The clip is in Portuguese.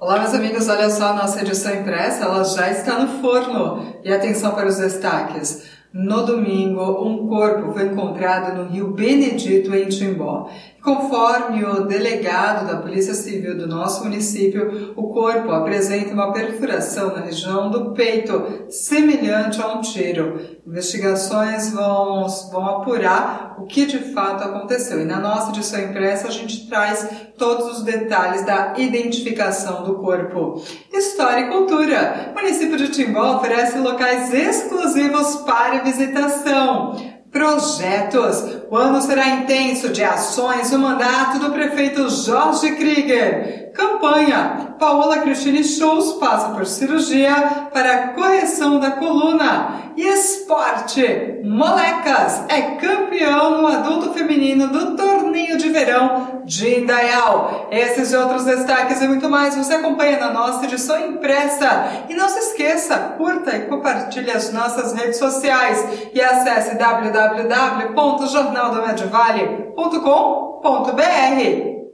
Olá, meus amigos, olha só a nossa edição impressa, ela já está no forno. E atenção para os destaques. No domingo, um corpo foi encontrado no rio Benedito, em Timbó. Conforme o delegado da Polícia Civil do nosso município, o corpo apresenta uma perfuração na região do peito, semelhante a um tiro. Investigações vão, vão apurar o que de fato aconteceu. E na nossa edição impressa a gente traz todos os detalhes da identificação do corpo. História e cultura. O município de Timbó oferece locais exclusivos para visitação Projetos. O ano será intenso de ações no mandato do prefeito Jorge Krieger. Campanha. Paola Cristine Schultz passa por cirurgia para correção da coluna. E esporte. Molecas é verão de Indaial. Esses e outros destaques e muito mais você acompanha na nossa edição impressa. E não se esqueça, curta e compartilhe as nossas redes sociais e acesse www www.jornaldomedivale.com.br